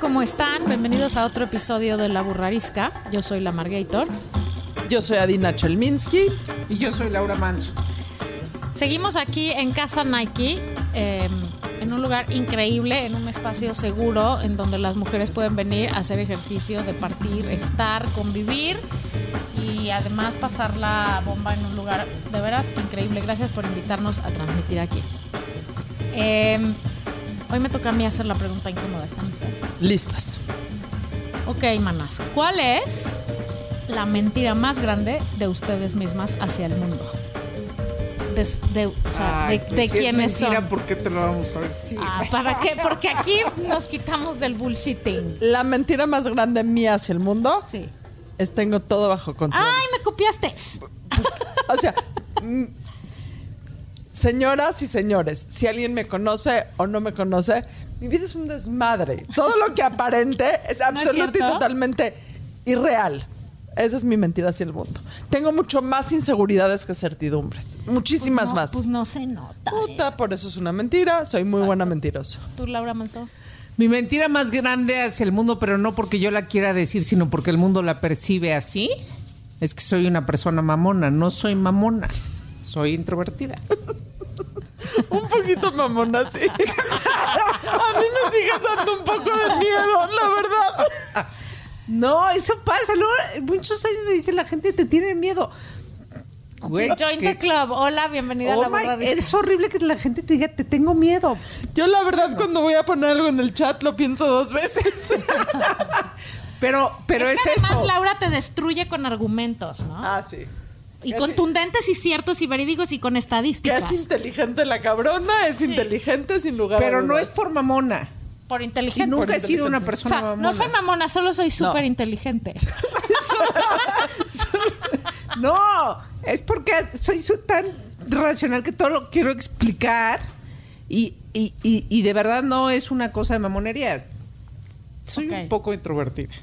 ¿Cómo están? Bienvenidos a otro episodio de La Burrarisca. Yo soy la Margator. Yo soy Adina Chelminsky. Y yo soy Laura Manso. Seguimos aquí en Casa Nike, eh, en un lugar increíble, en un espacio seguro, en donde las mujeres pueden venir a hacer ejercicio, departir, estar, convivir y además pasar la bomba en un lugar de veras increíble. Gracias por invitarnos a transmitir aquí. Eh, hoy me toca a mí hacer la pregunta incómoda. ¿Están listas? Listas. Ok, manas. ¿Cuál es la mentira más grande de ustedes mismas hacia el mundo? De, de- o sea, Ay, de, pues de si es mentira, son. ¿por qué te lo vamos a decir? Ah, ¿Para qué? Porque aquí nos quitamos del bullshitting. La mentira más grande mía hacia el mundo Sí. es tengo todo bajo control. ¡Ay, me copiaste! O sea, mm, señoras y señores, si alguien me conoce o no me conoce, mi vida es un desmadre. Todo lo que aparente es absoluto y cierto? totalmente irreal. Esa es mi mentira hacia el mundo. Tengo mucho más inseguridades que certidumbres. Muchísimas Pues no, más. Pues no se nota. ¿eh? Puta, por eso es una mentira. Soy muy buena mentirosa. ¿Tú, Laura Manso? Mi mentira más grande hacia el mundo, pero no porque yo la quiera decir, sino porque el mundo la percibe así, es que soy una persona mamona. No soy mamona, soy introvertida. Un poquito mamona, sí. A mí me sigue dando un poco de miedo, la verdad. No, eso pasa. luego, muchos años me dice la gente, te tiene miedo. Güey, Join the club. Hola, bienvenida a Oh la my- Burrarisca. es horrible que la gente te diga, te tengo miedo. Yo la verdad cuando voy a poner algo en el chat lo pienso dos veces. Pero, pero es, es que además eso. Laura te destruye con argumentos, ¿no? Ah, sí. Y es- contundentes y ciertos y verídicos y con Que estadísticas. es inteligente la cabrona, es inteligente sin lugar a Pero no dudas. es por mamona. Por inteligente. Nunca he sido una O persona sea, mamona. no soy mamona, solo soy súper inteligente. No, es porque soy tan racional que todo lo quiero explicar y, y, y, y de verdad no es una cosa de mamonería. Soy un poco introvertida.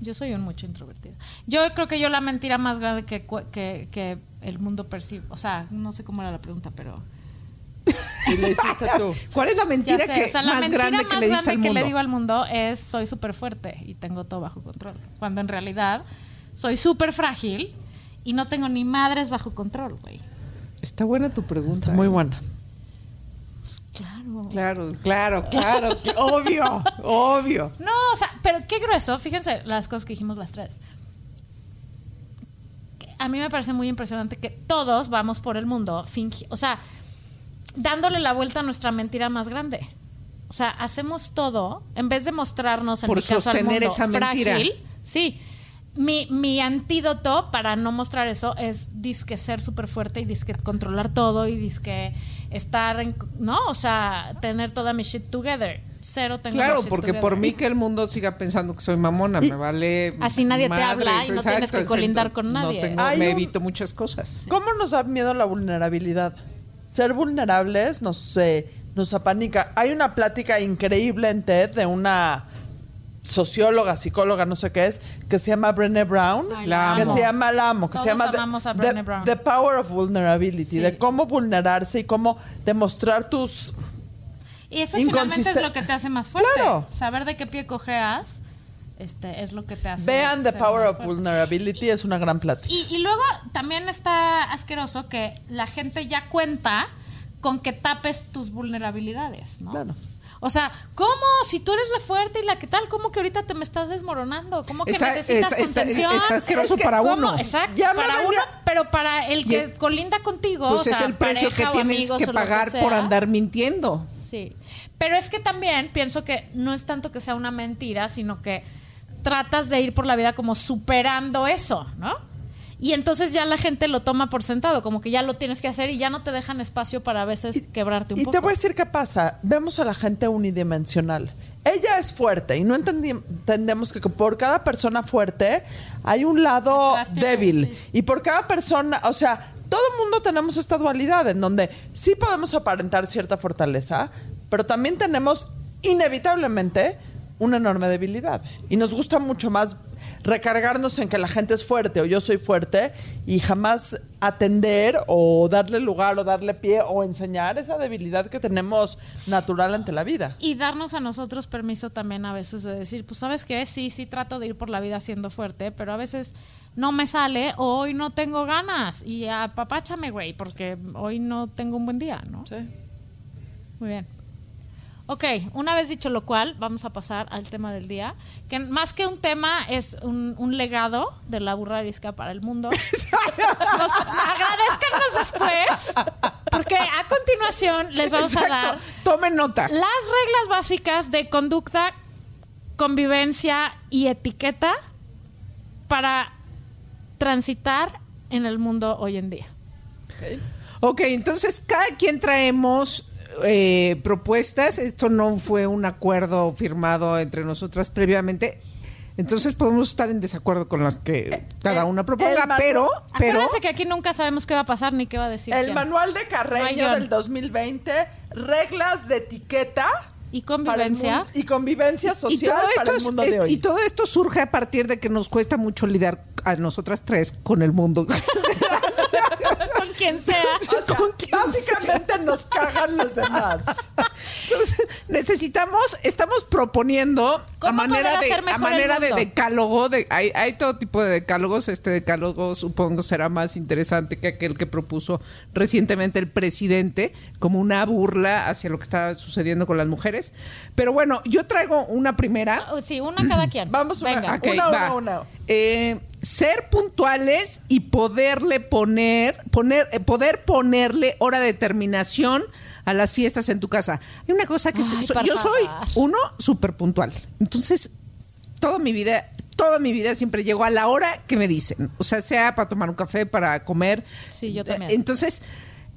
Yo soy un mucho introvertida. Yo creo que yo la mentira más grande que, que, que el mundo percibe, o sea, no sé cómo era la pregunta, pero Y le hiciste tú. ¿Cuál es la mentira sé, que o sea, la más mentira grande más que le grande al que mundo? le digo al mundo es soy súper fuerte y tengo todo bajo control, cuando en realidad soy súper frágil y no tengo ni madres bajo control, güey. Está buena tu pregunta. Está muy ¿eh? buena. Claro. Claro, claro, claro. obvio, obvio. No, o sea, pero qué grueso. Fíjense las cosas que dijimos las tres. A mí me parece muy impresionante que todos vamos por el mundo fingi o sea, dándole la vuelta a nuestra mentira más grande. O sea, hacemos todo en vez de mostrarnos en Por mi caso al mundo esa mentira. frágil. Sí. Mi, mi antídoto para no mostrar eso es disque ser súper fuerte y disque controlar todo y disque estar en, ¿no? O sea, tener toda mi shit together. Cero tengo Claro, porque por mí que el mundo siga pensando que soy mamona, me vale. Así nadie te habla y no tienes que colindar con no nadie. tengo- Hay me un- evito muchas cosas. ¿Cómo nos da miedo la vulnerabilidad? Ser vulnerables nos, eh, nos apanica. Hay una plática increíble en TED de una socióloga, psicóloga, no sé qué es, que se llama Brené Brown. Ay, la que amo. se llama La amo, que se llama The- Power of Vulnerability, Sí. de cómo vulnerarse y cómo demostrar tus Y eso finalmente es lo que te hace más fuerte. Claro. Saber de qué pie cojeas este, es lo que te hace. Vean The Power más of fuerte. Vulnerability, es una gran plática. Y, y luego también está asqueroso que la gente ya cuenta con que tapes tus vulnerabilidades, ¿no? Claro. O sea, ¿cómo? Si tú eres la fuerte y la que tal, ¿cómo que ahorita te me estás desmoronando? ¿Cómo que necesitas es- está- contención? está asqueroso Es que, para ¿Cómo? uno. Exacto, Ya para uno, pero para el que colinda contigo, Pues o sea, es el precio que pareja tienes que pagar por andar mintiendo. Sí. Pero es que también pienso que no es tanto que sea una mentira, sino que tratas de ir por la vida como superando eso, ¿no? Y entonces ya la gente lo toma por sentado, como que ya lo tienes que hacer y ya no te dejan espacio para a veces quebrarte un y poco. te voy a decir qué pasa. Vemos a la gente unidimensional. ella es fuerte y no entendemos que por cada persona fuerte hay un lado débil. sí. Y por cada persona, o sea, todo el mundo tenemos esta dualidad en donde sí podemos aparentar cierta fortaleza, pero también tenemos inevitablemente una enorme debilidad. Y nos gusta mucho más recargarnos en que la gente es fuerte o yo soy fuerte y jamás atender o darle lugar o darle pie o enseñar esa debilidad que tenemos natural ante la vida. Y darnos a nosotros permiso también a veces de decir, pues sabes qué, sí, sí trato de ir por la vida siendo fuerte, pero a veces no me sale o hoy no tengo ganas y apapáchame, güey, porque hoy no tengo un buen día, ¿no? Sí. Muy bien. Ok, una vez dicho lo cual, vamos a pasar al tema del día, que más que un tema es un, un legado de la burra arisca para el mundo. Nos- agradezcanos después, porque a continuación les vamos a dar. Tomen nota. las reglas básicas de conducta, convivencia y etiqueta para transitar en el mundo hoy en día. Ok, entonces cada quien traemos eh, propuestas. Esto no fue un acuerdo firmado entre nosotras previamente. Entonces podemos estar en desacuerdo con las que cada una proponga, el pero, pero Acuérdense que aquí nunca sabemos qué va a pasar ni qué va a decir. El quién. manual de Carreño del 2020, reglas de etiqueta Y convivencia. y convivencia y social para el mundo es- de hoy. y todo esto surge a partir de que nos cuesta mucho lidiar a nosotras tres con el mundo. Con quien sea. O sea, ¿con quién básicamente nos cagan los demás. Entonces, necesitamos, estamos proponiendo a ¿Cómo manera de a manera de decálogo, de, hay, hay todo tipo de decálogos. Este decálogo supongo será más interesante que aquel que propuso recientemente el presidente, como una burla hacia lo que está sucediendo con las mujeres. Pero bueno, yo traigo una primera. Oh, Sí, una cada quien. Vamos una- Venga. Una, una, una. Eh, ser puntuales y poderle poner, poner, eh, poder ponerle hora de terminación a las fiestas en tu casa. Hay una cosa que Ay, so- yo soy uno súper puntual. Entonces, toda mi vida, toda mi vida siempre llego a la hora que me dicen. O sea, sea para tomar un café, para comer. Sí, yo también. Eh, Entonces,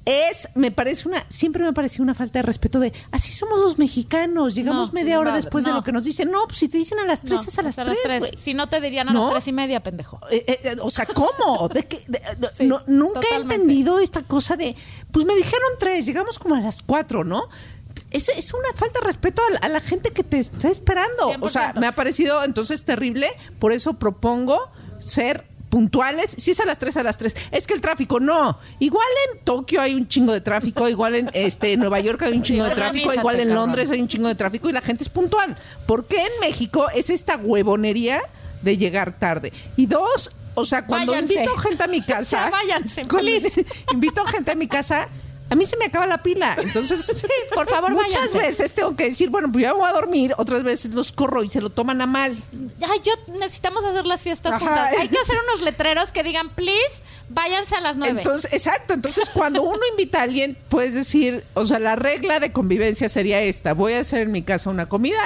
es, me parece una, siempre me pareció una falta de respeto de, así somos los mexicanos, llegamos No, media hora después de lo que nos dicen. No, pues si te dicen a las tres No, es a las tres. Si no te dirían a ¿No? las tres y media, pendejo. Eh, eh, eh, o sea, ¿cómo? ¿De Sí, no- nunca totalmente. he entendido esta cosa de, pues me dijeron tres, llegamos como a las cuatro, ¿no? Es, es una falta de respeto a la, a la gente que te está esperando. O sea, 100%. me ha parecido entonces terrible, por eso propongo ser puntuales, si es a las tres a las tres, es que el tráfico no, igual en Tokio hay un chingo de tráfico, igual en este Nueva York hay un chingo de tráfico, igual en. Londres hay un chingo de tráfico y la gente es puntual. ¿Por qué en México es esta huevonería de llegar tarde? Y dos, o sea, cuando Váyanse. invito gente a mi casa, Ya váyanse, cuando please. invito gente a mi casa, a mí se me acaba la pila. Entonces, por favor, muchas váyanse. veces tengo que decir, bueno, pues ya voy a dormir, otras veces los corro y se lo toman a mal. Ay, yo necesitamos hacer las fiestas Ajá. juntas. Hay que hacer unos letreros que digan, please, váyanse a las nueve. Entonces, exacto. Entonces, cuando uno invita a alguien, puedes decir, o sea, la regla de convivencia sería esta: voy a hacer en mi casa una comida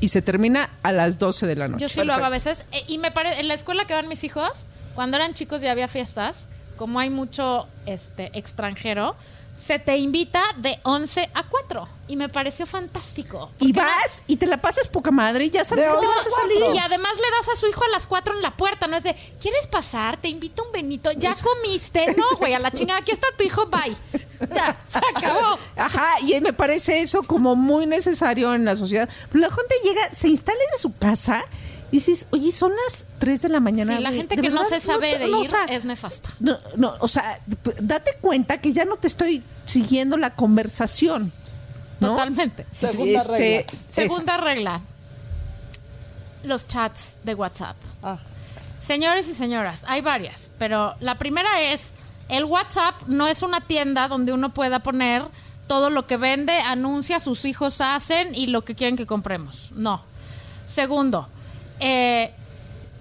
y se termina a las 12 de la noche. Yo sí lo hago a veces. Eh, y me parece, en la escuela que van mis hijos, cuando eran chicos y había fiestas, como hay mucho este extranjero, se te invita de 11 a 4. Y me pareció fantástico. Y vas y te la pasas poca madre y ya sabes De que te vas a salir. Y además le das a su hijo a las 4 en la puerta, no es de, ¿quieres pasar? Te invito un Benito. ¿Ya comiste? No, güey, a la chingada, aquí está tu hijo, bye. Ya, se acabó. Ajá, y me parece eso como muy necesario en la sociedad. Pero la gente llega, se instala en su casa dices, oye, son las 3 de la mañana. Sí, la gente ¿de que no se sabe de no, ir o sea, es nefasta. No, no, o sea, date cuenta que ya no te estoy siguiendo la conversación. ¿no? Totalmente. Segunda regla. esa. Segunda regla. Los chats de WhatsApp. Ah. Señores y señoras, hay varias, pero la primera es, el WhatsApp no es una tienda donde uno pueda poner todo lo que vende, anuncia, sus hijos hacen y lo que quieren que compremos. No. Segundo, eh,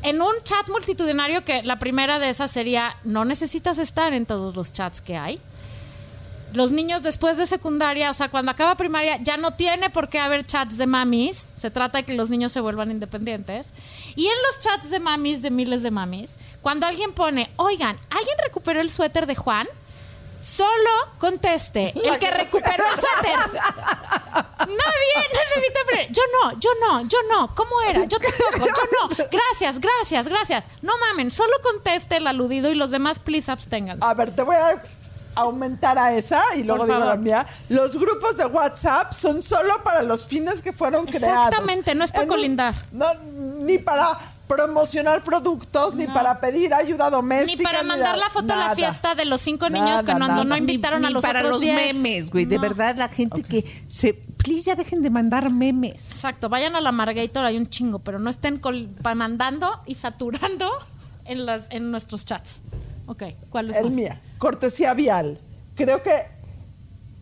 en un chat multitudinario que la primera de esas sería, no necesitas estar en todos los chats que hay. Los niños después de secundaria, o sea, cuando acaba primaria, ya no tiene por qué haber chats de mamis. Se trata de que los niños se vuelvan independientes. Y en los chats de mamis, de miles de mamis, cuando alguien pone, oigan, ¿alguien recuperó el suéter de Juan? Solo conteste el que recuperó el suéter. Nadie necesita. Yo no, yo no, yo no. ¿Cómo era? Yo tampoco, yo no. Gracias, gracias, gracias. No mamen, solo conteste el aludido y los demás, please absténganse. A ver, te voy a aumentar a esa y luego digo la mía. Los grupos de WhatsApp son solo para los fines que fueron creados. Exactamente, no es para En colindar. No, ni para promocionar productos, ni para pedir ayuda Ni doméstica. para mandar la foto a la nada. fiesta de los cinco niños que Nada, cuando nada. no invitaron Ni a los para otros los 10. memes, güey. De No. verdad, la gente que se. Please, ya dejen de mandar memes. Exacto, vayan a la Margator, hay un chingo, pero no estén col- mandando y saturando en, las, en nuestros chats. Ok, ¿cuál es El más? mía, cortesía vial. Creo que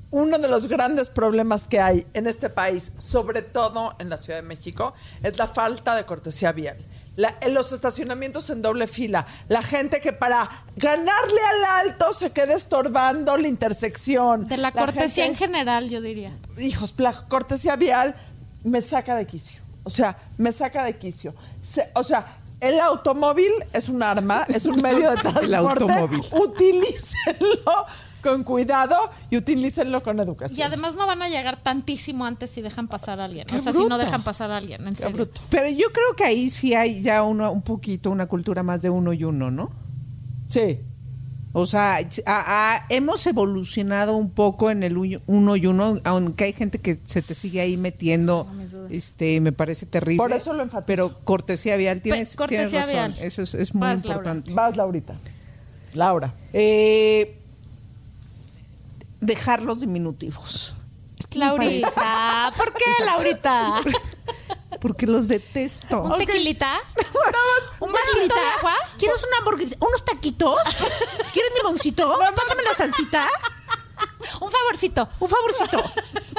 uno de los grandes problemas que hay en este país, sobre todo en la Ciudad de México, es la falta de cortesía vial. La- en los estacionamientos en doble fila, la gente que para ganarle al alto se queda estorbando la intersección. De la cortesía en general, yo diría. hijos, la cortesía vial me saca de quicio. O sea, me saca de quicio. Se- o sea, el automóvil es un arma, es un medio de transporte. automóvil. Utilícenlo con cuidado y utilícenlo con educación. Y además no van a llegar tantísimo antes si dejan pasar a alguien. Qué o sea, si no dejan pasar a alguien, en Qué serio. bruto. Pero yo creo que ahí sí hay ya uno, un poquito una cultura más de uno y uno, ¿no? Sí. O sea, a- a- hemos evolucionado un poco en el uno y uno, aunque hay gente que se te sigue ahí metiendo, este, me parece terrible. Por eso lo enfatizo. Pero cortesía vial, tienes, cortesía tienes razón, vial. eso es, es muy Vas, Laura. importante. Vas, Laurita. Laura. Eh, dejar los diminutivos. Laurita, ¿por qué Laurita? Porque los detesto. ¿Un tequilita? ¿Un Una vasito de agua? ¿Quieres una hamburguesa? ¿Unos taquitos? ¿Quieres limoncito? Pásame la salsita. Un favorcito. Un favorcito.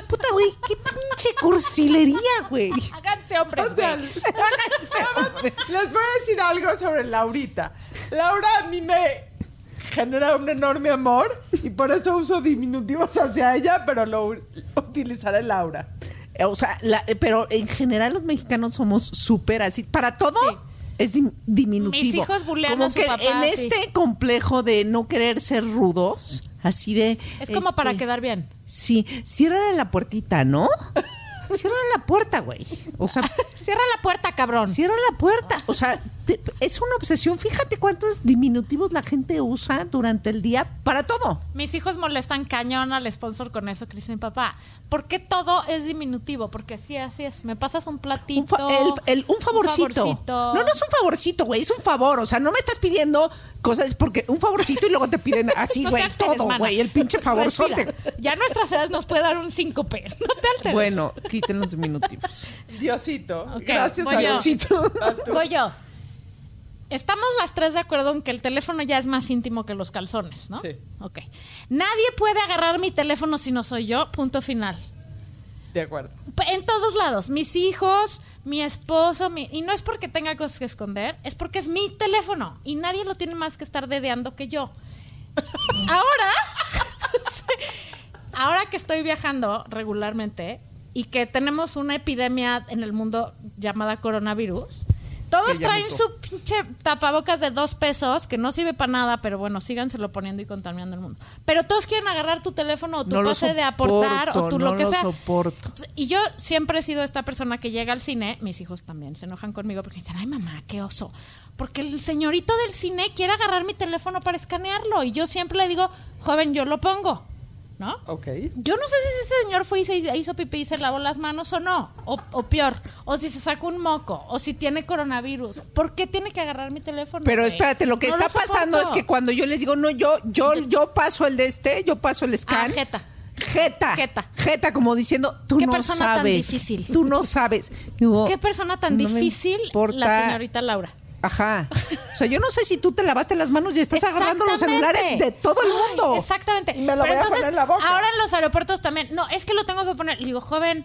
Puta, güey, qué pinche cursilería, güey. Háganse hombres, O sea, güey. Les voy a decir algo sobre Laurita. Laura a mí me genera un enorme amor y por eso uso diminutivos hacia ella, pero lo u- utilizaré Laura. O sea, la- pero en general los mexicanos somos súper así. Para todo Sí. es dim- diminutivo. Mis hijos bulean Como a su que papá, en sí. este complejo de no querer ser rudos, así de... Es como para este, quedar bien. Sí, ciérrale la puertita, ¿no? Ciérrale la puerta, güey. O sea, Cierra la puerta, cabrón. cierra la puerta. O sea, es una obsesión. Fíjate cuántos diminutivos la gente usa durante el día para todo. Mis hijos molestan cañón al sponsor con eso, que dicen, papá, ¿por qué todo es diminutivo? Porque sí, así es. Me pasas un platito. Un, fa- el- el- un favorcito. favorcito. No, no es un favorcito, güey, es un favor. O sea, no me estás pidiendo cosas porque un favorcito y luego te piden así, güey, todo, güey, el pinche favorzote. Ya a nuestras edades nos puede dar un síncope. No te alteres. Bueno, quiten los diminutivos. Diosito. Ok, Gracias voy a yo. Diosito. Vas tú. Voy yo. Estamos las tres de acuerdo en que el teléfono ya es más íntimo que los calzones, ¿no? Sí. Ok. Nadie puede agarrar mi teléfono si no soy yo, punto final. De acuerdo. En todos lados, mis hijos, mi esposo, mi- y no es porque tenga cosas que esconder, es porque es mi teléfono y nadie lo tiene más que estar dedeando que yo. Ahora, ahora que estoy viajando regularmente y que tenemos una epidemia en el mundo llamada coronavirus, todos traen mutó. su pinche tapabocas de dos pesos, que no sirve para nada, pero bueno, síganselo poniendo y contaminando el mundo. Pero todos quieren agarrar tu teléfono o tu No pase de aportar o tu no lo que lo sea. soporto. Y yo siempre he sido esta persona que llega al cine, mis hijos también se enojan conmigo porque dicen, ay mamá, qué oso. Porque el señorito del cine quiere agarrar mi teléfono para escanearlo. Y yo siempre le digo, joven, yo lo pongo. ¿No? Ok. Yo no sé si ese señor fue y se hizo pipí y se lavó las manos o no. O, o peor, o si se sacó un moco, o si tiene coronavirus. ¿Por qué tiene que agarrar mi teléfono? Pero güey? espérate, lo que No está pasando es que cuando yo les digo, no, yo, yo, yo paso el de este, yo paso el scan. Ah, jeta. Jeta. Jeta. Jeta, como diciendo, tú Qué no persona tan sabes. difícil. Tú no sabes. Digo, Qué persona tan no difícil la señorita Laura. Ajá. O sea, yo no sé si tú te lavaste las manos y estás agarrando los celulares de todo el mundo. Ay, exactamente. Y me lo Pero voy a poner en la boca. ahora en los aeropuertos también. No, es que lo tengo que poner. Le digo, joven,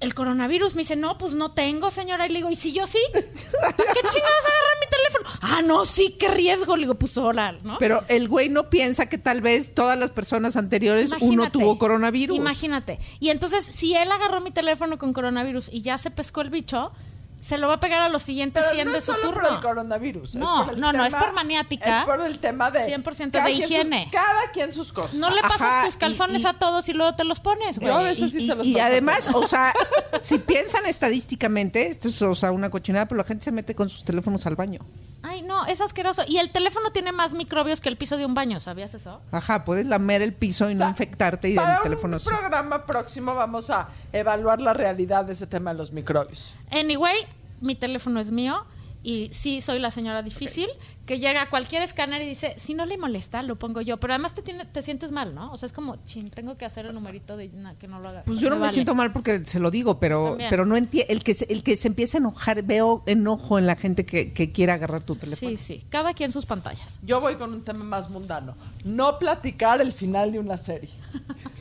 el coronavirus. Me dice, no, pues no tengo, señora. Y le digo, ¿y si yo sí? ¿Para qué chingados agarrar mi teléfono? Ah, no, sí, qué riesgo. Le digo, pues ahora, ¿no? Pero el güey no piensa que tal vez todas las personas anteriores uno tuvo coronavirus. Imagínate. Y entonces, si él agarró mi teléfono con coronavirus y ya se pescó el bicho, se lo va a pegar a los siguientes Pero 100 no de es su solo turno. por el coronavirus. No, es por el no, no, es por maniática. Es por el tema de. 100% cada de quien sus- higiene. cada quien sus cosas. No le pasas Ajá, tus calzones y- y- a todos y luego te los pones, güey. Yo a veces sí y, se los y además, o sea, si piensan estadísticamente, esto es o sea, una cochinada, pero la gente se mete con sus teléfonos al baño. Ay, no, es asqueroso. Y el teléfono tiene más microbios que el piso de un baño, ¿sabías eso? Ajá, puedes lamer el piso y O sea, no infectarte y para el teléfono un sí. programa próximo vamos a evaluar la realidad de ese tema de los microbios. Anyway, mi teléfono es mío y sí soy la señora difícil que llega a cualquier escáner y dice, si no le molesta, lo pongo yo. Pero además te, tiene- te sientes mal, ¿no? O sea, es como, chin, tengo que hacer el numerito de na, que no lo haga. Pues yo no me vale. siento mal porque se lo digo, pero También. pero no entiendo el que se, el que se empieza a enojar, veo enojo en la gente que, que quiere agarrar tu teléfono. Sí, sí, cada quien sus pantallas. Yo voy con un tema más mundano. No platicar el final de una serie.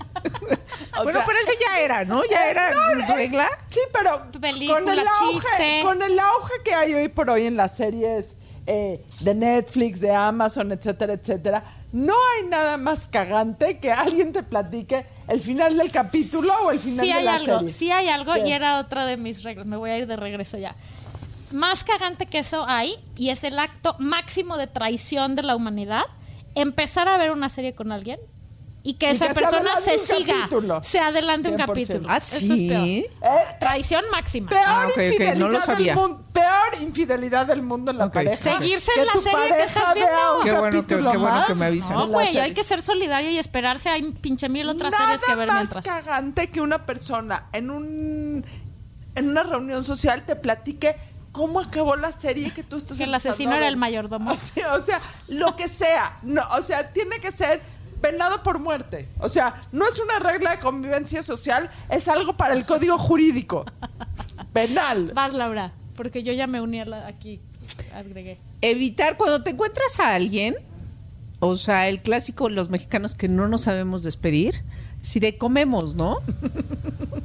Bueno, sea, pero ese ya era, ¿no? Ya era no, es- regla. Sí, pero Película, con el auge, chiste. con el auge que hay hoy por hoy en las series eh, de Netflix, de Amazon, etcétera, etcétera, no hay nada más cagante que alguien te platique el final del capítulo o el final Sí de hay la algo, serie. sí hay algo ¿Qué? y era otra de mis reglas. Me voy a ir de regreso ya. Más cagante que eso hay y es el acto máximo de traición de la humanidad. Empezar a ver una serie con alguien y que Y esa que persona se siga, capítulo. se adelante un 100%. capítulo. Ah, Eso es sí. peor. Eh, Traición máxima. Peor Ah, infidelidad no lo sabía. del mundo, peor infidelidad del mundo en la Ok. pareja. Seguirse en la serie que estás viendo. Qué bueno qué bueno más que me avisan. No, güey, hay que ser solidario y esperarse. Hay pinche mil otras Nada series que ver más mientras. cagante que una persona en un en una reunión social te platique cómo acabó la serie que tú estás Que el asesino era el mayordomo. O sea, o sea, lo que sea. No, o sea, tiene que ser penado por muerte. O sea, no es una regla de convivencia social, es algo para el código jurídico. Penal. Vas, Laura, porque yo ya me uní a la, aquí. Agregué. Evitar cuando te encuentras a alguien, o sea, el clásico los mexicanos que no nos sabemos despedir, si de comemos, ¿no?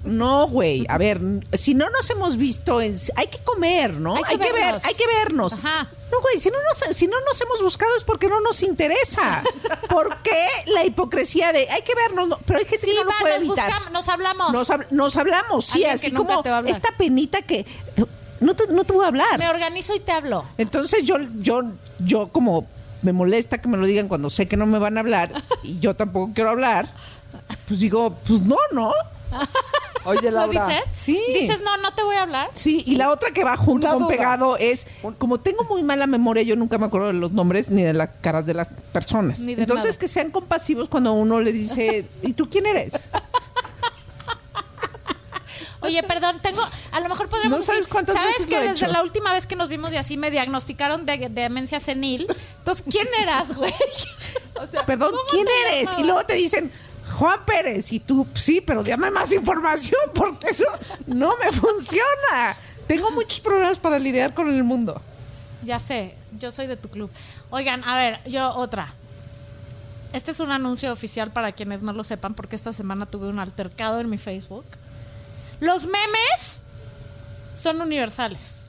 No, güey. A ver, si no nos hemos visto, en, hay que comer, ¿no? Hay que ver, hay que vernos. Ajá. No, güey, si no, nos, si no nos hemos buscado es porque no nos interesa. ¿Por qué la hipocresía de hay que vernos? No, pero hay gente Sí, que no lo puede nos evitar. buscamos, nos hablamos. Nos, hab- nos hablamos, sí, Alguien así como esta penita que no te, no te voy a hablar. Me organizo y te hablo. Entonces yo, yo, yo como me molesta que me lo digan cuando sé que no me van a hablar y yo tampoco quiero hablar, pues digo, pues no, no. Oye, ¿Lo Laura. dices? Sí. Dices, no, no te voy a hablar. Sí, y la otra que va junto Una con duda. pegado es, como tengo muy mala memoria, yo nunca me acuerdo de los nombres ni de las caras de las personas. Ni de Entonces nada. que sean compasivos cuando uno le dice, ¿y tú quién eres? Oye, perdón, tengo, a lo mejor podríamos No sabes decir, cuántas ¿sabes veces que lo he desde hecho? la última vez que nos vimos y así me diagnosticaron de, de demencia senil? Entonces, ¿quién eras, güey? O sea, Perdón, ¿Cómo ¿quién eres? Y luego te dicen, Juan Pérez, y tú, sí, pero dame más información porque eso no me funciona. Tengo muchos problemas para lidiar con el mundo. Ya sé, yo soy de tu club. Oigan, a ver, yo otra. Este es un anuncio oficial para quienes no lo sepan, porque esta semana tuve un altercado en mi Facebook. Los memes son universales.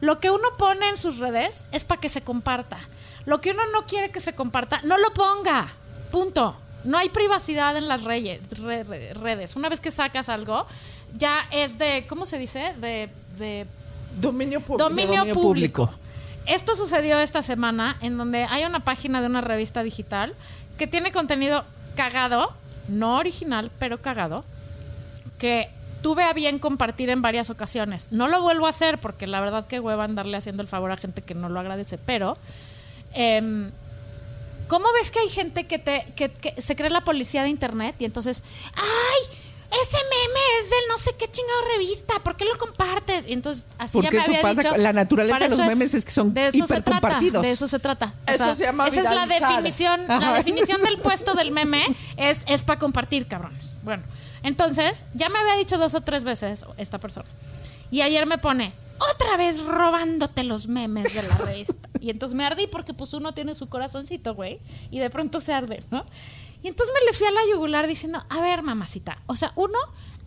Lo que uno pone en sus redes es para que se comparta. Lo que uno no quiere que se comparta, no lo ponga. Punto. No hay privacidad en las reyes- re- re- redes. Una vez que sacas algo, ya es de, ¿cómo se dice? De, de dominio público. dominio, dominio público. público. Esto sucedió esta semana en donde hay una página de una revista digital que tiene contenido cagado, no original, pero cagado, que tuve a bien compartir en varias ocasiones. No lo vuelvo a hacer porque la verdad que hueva andarle haciendo el favor a gente que no lo agradece, pero em, ¿cómo ves que hay gente que, te, que, que se cree la policía de internet y entonces, ¡ay! Ese meme es del no sé qué chingado revista, ¿por qué lo compartes? Y entonces así Porque ya me eso había pasa dicho, la naturaleza de los memes es que son de eso se trata, hipercompartidos. De eso se trata. O Eso sea, se llama Esa es la definición, la definición del puesto del meme es, es para compartir, cabrones. Bueno, entonces, ya me había dicho dos o tres veces esta persona. Y ayer me pone, otra vez robándote los memes de la revista. Y entonces me ardí porque pues uno tiene su corazoncito, güey, y de pronto se arde, ¿no? Y entonces me le fui a la yugular diciendo, a ver, mamacita, o sea, uno,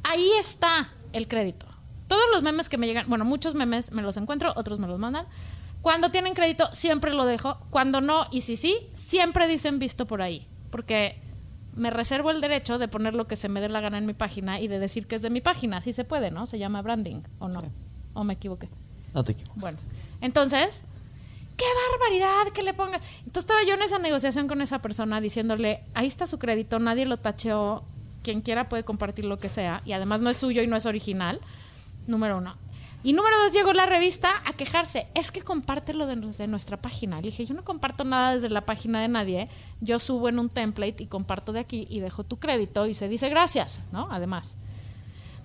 ahí está el crédito. Todos los memes que me llegan, bueno, muchos memes me los encuentro, otros me los mandan. Cuando tienen crédito, siempre lo dejo. Cuando no, y si sí, siempre dicen visto por ahí. Porque me reservo el derecho de poner lo que se me dé la gana en mi página y de decir que es de mi página. Así se puede, ¿no? Se llama branding, ¿o no? ¿O me equivoqué? No te equivocas. Bueno, entonces, qué barbaridad que le pongas. Entonces estaba yo en esa negociación con esa persona diciéndole, ahí está su crédito, nadie lo tacheó, quien quiera puede compartir lo que sea, y además no es suyo y no es original, número uno. Y número dos, llegó la revista a quejarse, es que compártelo de, de nuestra página. Le dije, yo no comparto nada desde la página de nadie, yo subo en un template y comparto de aquí y dejo tu crédito y se dice gracias, ¿no? Además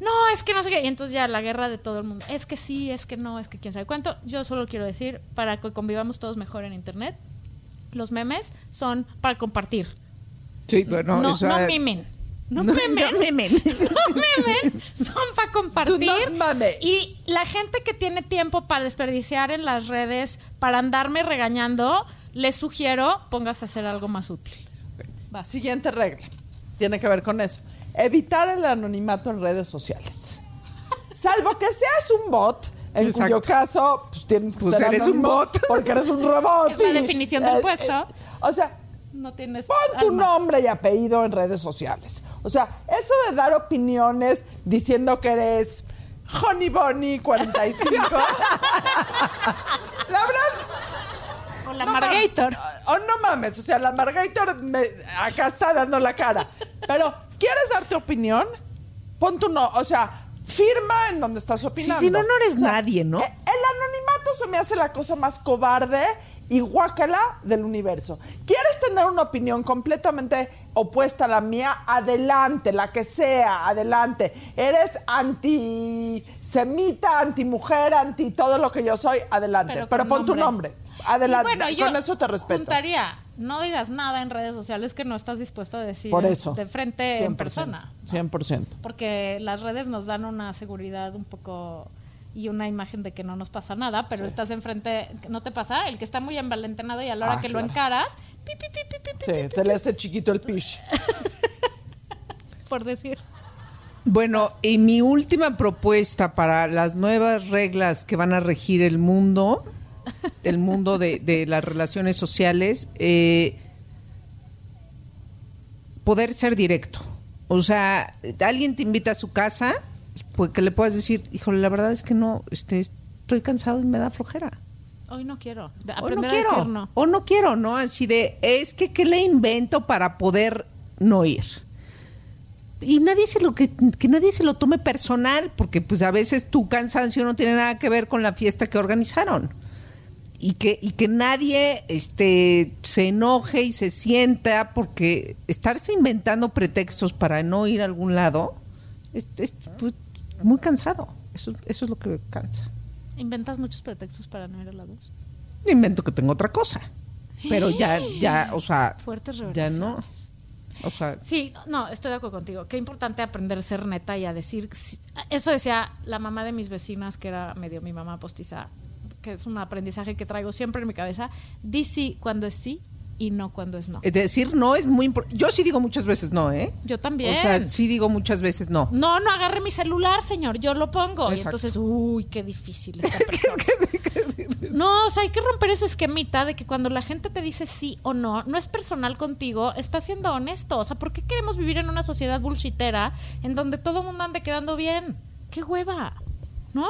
no, es que no sé qué. Y entonces ya la guerra de todo el mundo. Es que sí, es que no, es que quién sabe cuánto. Yo solo quiero decir, para que convivamos todos mejor en Internet, los memes son para compartir. Sí, bueno, no, o sea, no mimen. No, No, memen. no memen. No memen. Son para compartir. Y la gente que tiene tiempo para desperdiciar en las redes, para andarme regañando, les sugiero póngase a hacer algo más útil. Va. Siguiente regla. Tiene que ver con eso. Evitar el anonimato en redes sociales. Salvo que seas un bot, en Exacto. cuyo caso pues, tienes que Pues ser eres un bot. Porque eres un robot. Es la definición del eh, puesto. eh, o sea, No tienes. Pon tu alma. nombre y apellido en redes sociales. O sea, eso de dar opiniones diciendo que eres Honey Bunny 45. la verdad. O la no Margator. Oh, no mames. O sea, la Margator me- acá está dando la cara. Pero, ¿quieres dar tu opinión? Pon tu no. O sea, firma en donde estás opinando. si no, no eres O sea, nadie, ¿no? eh, El anonimato se me hace la cosa más cobarde y guácala del universo. ¿Quieres tener una opinión completamente opuesta a la mía? Adelante, la que sea, adelante. ¿Eres antisemita, antimujer, anti todo lo que yo soy? Adelante. Pero, con pon tu nombre. Adelante. Y bueno, yo Con eso te respeto. Juntaría, no digas nada en redes sociales que no estás dispuesto a decir Por eso. de frente en 100%, persona. 100%. Porque las redes nos dan una seguridad un poco y una imagen de que no nos pasa nada, pero estás enfrente, ¿no te pasa? El que está muy envalentonado y a la hora Ah, que claro. lo encaras, pi, pi, pi, pi, pi, pi, Sí, se le hace chiquito el pish. por decir. Bueno, y mi última propuesta para las nuevas reglas que van a regir el mundo, el mundo de, de las relaciones sociales, eh, poder ser directo. O sea, alguien te invita a su casa, pues que le puedas decir, híjole, la verdad es que no, este, estoy cansado y me da flojera. Hoy no quiero. De- O no quiero, a decir no. o no quiero, ¿no? Así de, es que, ¿qué le invento para poder no ir? Y nadie se lo que, que nadie se lo tome personal, porque pues a veces tu cansancio no tiene nada que ver con la fiesta que organizaron. Y que, y que nadie este, se enoje y se sienta, porque estarse inventando pretextos para no ir a algún lado es, es, pues, muy cansado. Eso, eso es lo que cansa. Inventas muchos pretextos para no ir a la luz. invento que tengo otra cosa. Pero ya, ya, o sea, Fuertes ya no. O sea, Sí, no, estoy de acuerdo contigo. Qué importante aprender a ser neta y a decir. Eso decía la mamá de mis vecinas, que era medio mi mamá postiza, que es un aprendizaje que traigo siempre en mi cabeza. Di sí cuando es sí y no cuando es no. decir no es muy importante. Yo sí digo muchas veces no, ¿eh? Yo también. O sea, sí digo muchas veces no. no, no agarre mi celular, señor, yo lo pongo. Y entonces, uy, qué difícil esta persona. No, o sea, hay que romper ese esquemita de que cuando la gente te dice sí o no, no es personal contigo, está siendo honesto. O sea, ¿por qué queremos vivir en una sociedad bullshitera en donde todo el mundo ande quedando bien? ¡Qué hueva! ¿No?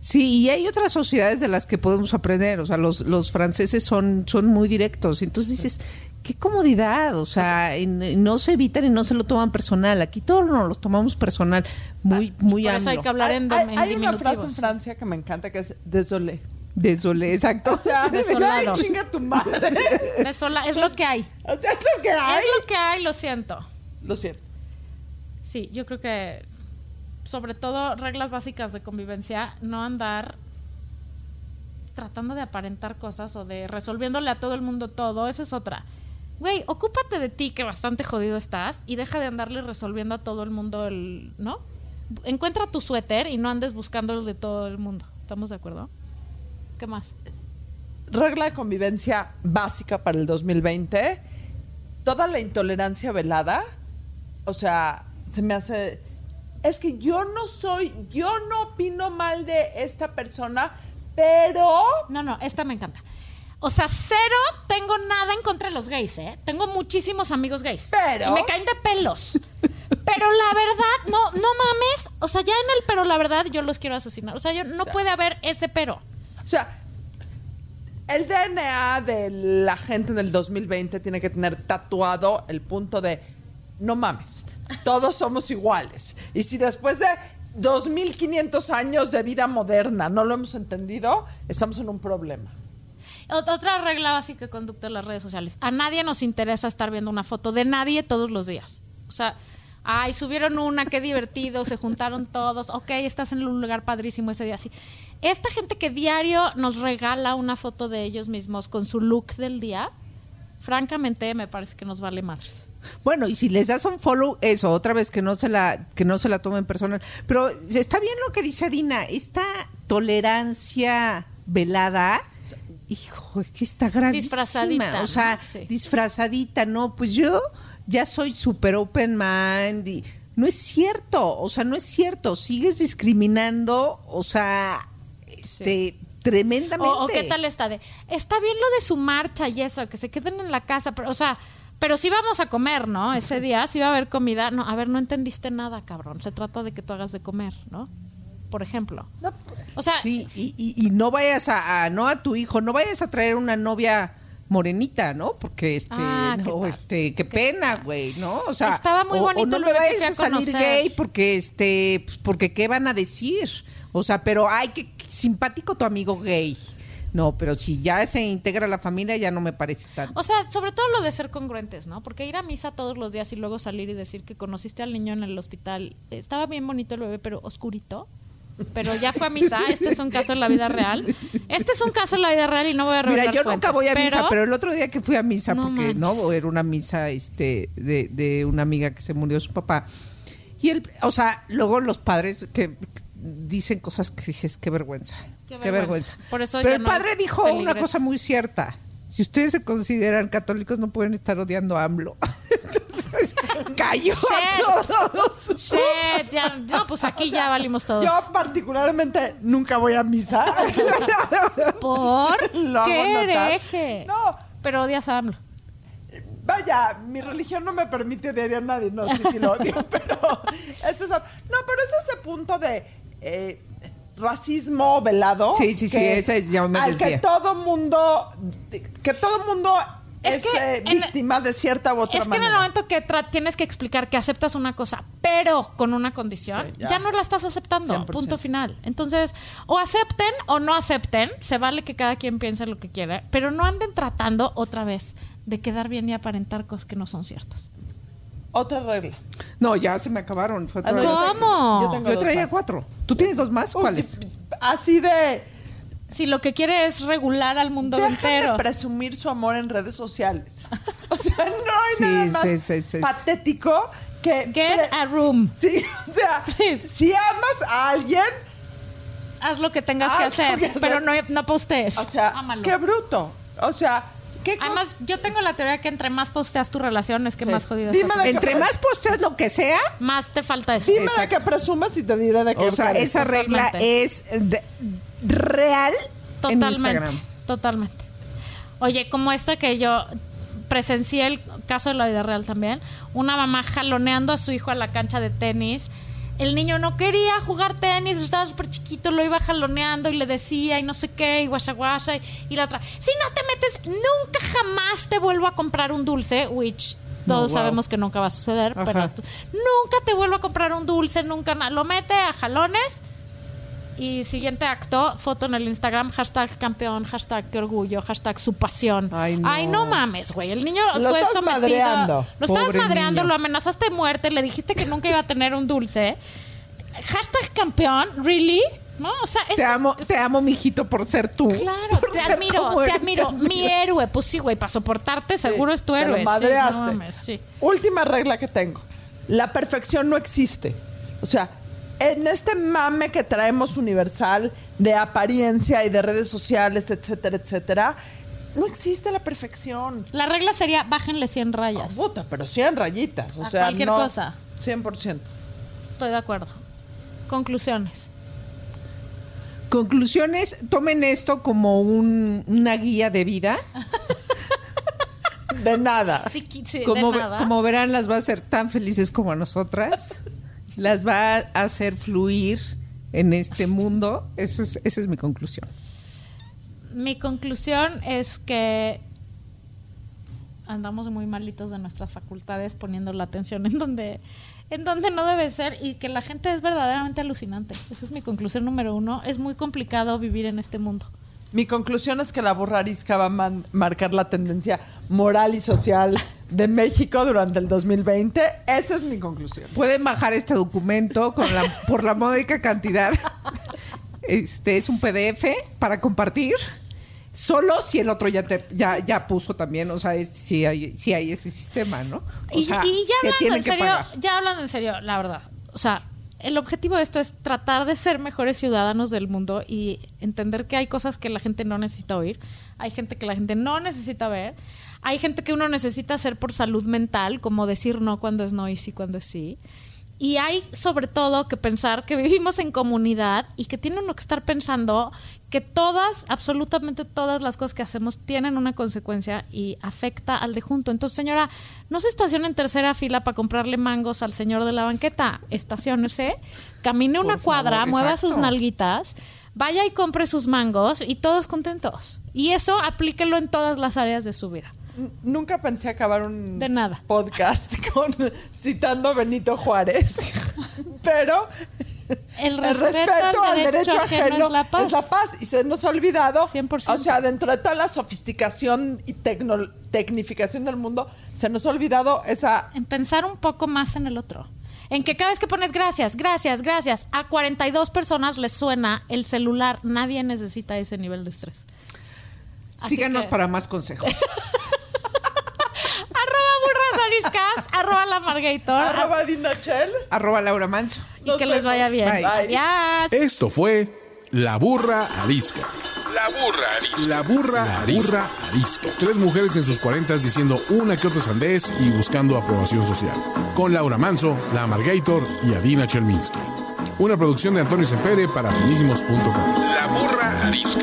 Sí, y hay otras sociedades de las que podemos aprender. O sea, los, los franceses son, son muy directos. Entonces dices, qué comodidad. O sea, no se evitan y no se lo toman personal. Aquí todos nos los tomamos personal. Muy, muy Ah, Por eso hay que hablar en, hay, en hay una frase en. Francia que me encanta que es désolé. Désolé, exacto. O sea, Desolado. ay, chinga tu madre. Desola- es lo que hay. O sea, es lo que hay. Es lo que hay, lo siento. Lo siento. Sí, yo creo que sobre todo reglas básicas de convivencia, no andar tratando de aparentar cosas o de resolviéndole a todo el mundo todo, esa es otra. Güey, ocúpate de ti, que bastante jodido estás, y deja de andarle resolviendo a todo el mundo el, ¿no? Encuentra tu suéter y no andes buscando el de todo el mundo. ¿Estamos de acuerdo? ¿Qué más? Regla de convivencia básica para el 2020. Toda la intolerancia velada. O sea, se me hace. Es que yo no soy. Yo no opino mal de esta persona, pero. No, no, esta me encanta. O sea, cero tengo nada en contra de los gays, ¿eh? Tengo muchísimos amigos gays. Pero- Y me caen de pelos. Pero la verdad, no, no mames. O sea, ya en el pero la verdad yo los quiero asesinar. O sea, yo, no puede haber ese pero. O sea, el DNA de la gente en el 2020 tiene que tener tatuado el punto de no mames, todos somos iguales. Y si después de 2500 años de vida moderna no lo hemos entendido, estamos en un problema. Ot- Otra regla básica de conducta de las redes sociales. A nadie nos interesa estar viendo una foto de nadie todos los días. O sea, ay, subieron una, qué divertido, se juntaron todos. Ok, estás en un lugar padrísimo ese día. Sí. Esta gente que diario nos regala una foto de ellos mismos con su look del día, francamente me parece que nos vale madres. Bueno, y si les das un follow, eso, otra vez que no se la, que no se la tomen personal. Pero está bien lo que dice Adina, esta tolerancia velada, hijo, es que está gravísima. Disfrazadita, O sea, disfrazadita, no, pues yo ya soy súper open mind y no es cierto, o sea, no es cierto, sigues discriminando, o sea, este, tremendamente. O, o qué tal está de, está bien lo de su marcha y eso, que se queden en la casa, pero, o sea, pero sí vamos a comer, ¿no? Ese día sí va a haber comida. No, a ver, no entendiste nada, cabrón. Se trata de que tú hagas de comer, ¿no? Por ejemplo. O sea, Sí, y, y- y no vayas a, a- no a tu hijo, no vayas a traer una novia morenita, ¿no? Porque este, Ah, ¿qué no, tal? este, qué pena, güey, ¿no? O sea, Estaba muy o- o bonito no me vayas a a salir conocer. gay porque este, pues, porque qué van a decir. O sea, pero ay, qué simpático tu amigo gay. No, pero si ya se integra la familia ya no me parece tanto. o sea, sobre todo lo de ser congruentes, ¿no? Porque ir a misa todos los días y luego salir y decir que conociste al niño en el hospital, estaba bien bonito el bebé, pero oscurito. Pero ya fue a misa. Este es un caso en la vida real. Este es un caso en la vida real y no voy a Mira, yo nunca voy a misa, pero- el otro día que fui a misa, No porque no, era una misa este de, de una amiga que se murió su papá. Y él, o sea, luego los padres que dicen cosas que dices, qué vergüenza. Qué Qué, vergüenza. vergüenza. Por eso pero el no padre dijo una cosa muy cierta. Si ustedes se consideran católicos, no pueden estar odiando a AMLO. Entonces, cayó a todos. Shit, ya- no, pues aquí ya valimos todos. Yo particularmente nunca voy a misa. ¿Por? Lo ¿Qué hereje? No, Pero odias a AMLO. Vaya, mi religión no me permite odiar a nadie, no, sí, sí lo odio, pero es esa- no, pero es ese punto de eh, racismo velado. Sí, sí, sí, ese es- ya me Al que todo mundo, que todo mundo Es es, que eh, en- víctima de cierta u otra Es que en el manera. momento que tra- tienes que explicar que aceptas una cosa, pero con una condición, Sí, ya. ya. no la estás aceptando. 100%. Punto final. Entonces, o acepten o no acepten. Se vale que cada quien piense lo que quiera, pero no anden tratando otra vez de quedar bien y aparentar cosas que no son ciertas. Otra regla. No, ya se me acabaron. Fue Ah, otra ¿Cómo? Yo tengo Yo dos traía más. cuatro. ¿Tú tienes dos más? ¿Cuáles? Así de Si lo que quiere es regular al mundo Dejen entero. de presumir su amor en redes sociales. O sea, no hay Sí, nada más sí, sí, sí. patético que Get a room. Sí, o sea, Please. si amas a alguien, Haz lo que tengas Haz que hacer, que hacer. pero no, no postees. o sea, Ámalo. qué bruto. O sea, qué Además, yo tengo la teoría que entre más posteas tu relación es que Sí. más jodida Dime de Entre más posteas lo que sea, Más te falta eso. Dime de qué presumas y te diré de qué o sea, esa regla Totalmente. es de- real en Totalmente. Instagram. Totalmente. Oye, como esta que yo presencié el caso de la vida real también, una mamá jaloneando a su hijo a la cancha de tenis. El niño no quería jugar tenis, estaba súper chiquito, lo iba jaloneando y le decía y no sé qué, y guasha guasha, y, y la otra, si no te metes, nunca jamás te vuelvo a comprar un dulce, which todos wow. sabemos que nunca va a suceder, Ajá. pero nunca te vuelvo a comprar un dulce, nunca nada. Lo mete a jalones y siguiente acto, foto en el Instagram, hashtag campeón, hashtag qué orgullo, hashtag su pasión. Ay, no. mames, güey. El niño Lo fue estás sometido. madreando. Lo estabas Pobre madreando, niño. lo amenazaste de muerte, le dijiste que nunca iba a tener un dulce. Hashtag campeón, ¿really? ¿No? O sea, Te amo, te amo, mijito, por ser tú. Claro, te admiro, te admiro. Mi héroe, pues sí, güey, para soportarte seguro es tu Te lo héroe. sí, no madreaste. mames, sí. Última regla que tengo. La perfección no existe. O sea, en este mame que traemos universal de apariencia y de redes sociales, etcétera, etcétera, no existe la perfección. La regla sería bájenle 100 rayas. Puta, pero 100 rayitas. O A sea, cualquier no, cosa. 100%. Estoy de acuerdo. Conclusiones. Conclusiones, tomen esto como un- una guía de vida. De nada. Sí, sí, Como, ve- nada. como verán, las va a hacer tan felices como a nosotras. Las va a hacer fluir en este mundo. Eso es, esa es mi conclusión. Mi conclusión es que andamos muy malitos de nuestras facultades poniendo la atención en donde en donde no debe ser y que la gente es verdaderamente alucinante. Esa es mi conclusión número uno. Es muy complicado vivir en este mundo. Mi conclusión es que la burra arisca va a man- marcar la tendencia moral y social de México durante el 2020. Esa es mi conclusión. Pueden bajar este documento con la, por la módica cantidad. Este es un PDF para compartir. Solo si el otro ya te, ya, ya puso también, o sea, es, si hay, si hay ese sistema, ¿no? O Y, sea, y ya se hablando en serio, pagar. ya hablando en serio, la verdad. O sea, el objetivo de esto es tratar de ser mejores ciudadanos del mundo y entender que hay cosas que la gente no necesita oír, hay gente que la gente no necesita ver, hay gente que uno necesita hacer por salud mental, como decir no cuando es no y sí cuando es sí. Y hay sobre todo que pensar que vivimos en comunidad y que tiene uno que estar pensando que todas, absolutamente todas las cosas que hacemos tienen una consecuencia y afecta al de junto. Entonces, señora, no se estacione en tercera fila para comprarle mangos al señor de la banqueta. Estaciónese, camine una Por cuadra, favor, mueva exacto. sus nalguitas, vaya y compre sus mangos y todos contentos. Y eso aplíquelo en todas las áreas de su vida. Nunca pensé acabar un De nada. podcast con citando a Benito Juárez. Pero El respeto al derecho ajeno es la paz. Y se nos ha olvidado. 100%. O sea, dentro de toda la sofisticación y tecno- tecnificación del mundo, se nos ha olvidado esa. en pensar un poco más en el otro. En que cada vez que pones gracias, gracias, gracias, a 42 personas les suena el celular. Nadie necesita ese nivel de estrés. Así Síganos que- para más consejos. Ariscas, arroba la Margator. Arroba Dinachel. Arroba Laura Manso. y Nos que les vaya bien. Bye. Adiós. Esto fue La Burra Arisca. La burra arisca. La burra, la burra arisca. Tres mujeres en sus cuarentas diciendo una que otra sandez y buscando aprobación social. Con Laura Manso, La Margator y Adina Chelminsky. Una producción de Antonio Sempere para finísimos.com. La burra arisca.